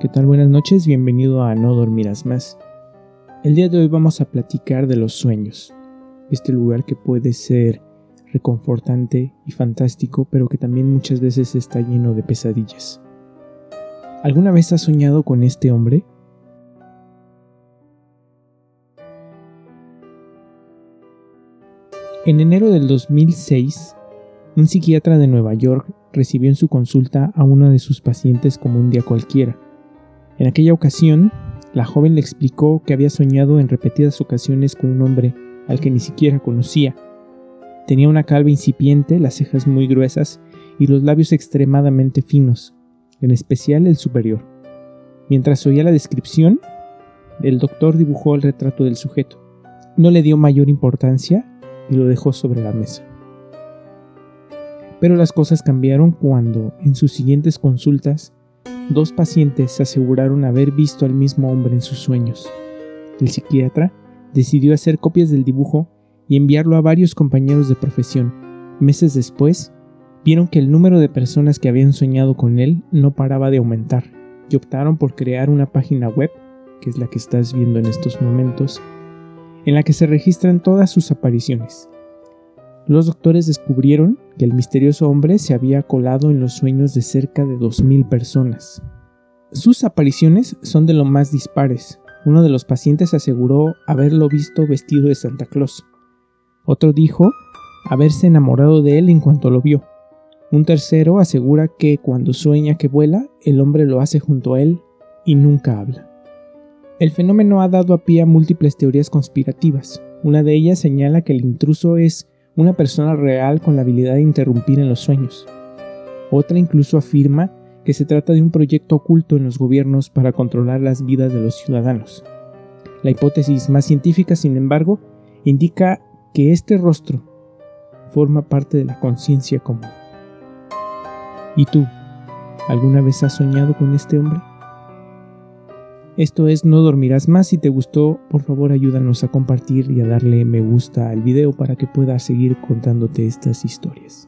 ¿qué tal? Buenas noches, bienvenido a No Dormirás Más. El día de hoy vamos a platicar de los sueños, este lugar que puede ser reconfortante y fantástico, pero que también muchas veces está lleno de pesadillas. ¿Alguna vez has soñado con este hombre? En enero del 2006, un psiquiatra de Nueva York recibió en su consulta a una de sus pacientes como un día cualquiera. En aquella ocasión, la joven le explicó que había soñado en repetidas ocasiones con un hombre al que ni siquiera conocía. Tenía una calva incipiente, las cejas muy gruesas y los labios extremadamente finos, en especial el superior. Mientras oía la descripción, el doctor dibujó el retrato del sujeto. No le dio mayor importancia y lo dejó sobre la mesa. Pero las cosas cambiaron cuando, en sus siguientes consultas, dos pacientes aseguraron haber visto al mismo hombre en sus sueños. El psiquiatra decidió hacer copias del dibujo y enviarlo a varios compañeros de profesión. Meses después, vieron que el número de personas que habían soñado con él no paraba de aumentar y optaron por crear una página web, que es la que estás viendo en estos momentos, en la que se registran todas sus apariciones. Los doctores descubrieron que el misterioso hombre se había colado en los sueños de cerca de 2.000 personas. Sus apariciones son de lo más dispares. Uno de los pacientes aseguró haberlo visto vestido de Santa Claus. Otro dijo haberse enamorado de él en cuanto lo vio. Un tercero asegura que cuando sueña que vuela, el hombre lo hace junto a él y nunca habla. El fenómeno ha dado a pie a múltiples teorías conspirativas. Una de ellas señala que el intruso es una persona real con la habilidad de interrumpir en los sueños. Otra incluso afirma que se trata de un proyecto oculto en los gobiernos para controlar las vidas de los ciudadanos. La hipótesis más científica, sin embargo, indica que este rostro forma parte de la conciencia común. ¿Y tú? ¿Alguna vez has soñado con este hombre? Esto es No Dormirás Más. Si te gustó, por favor ayúdanos a compartir y a darle me gusta al video para que pueda seguir contándote estas historias.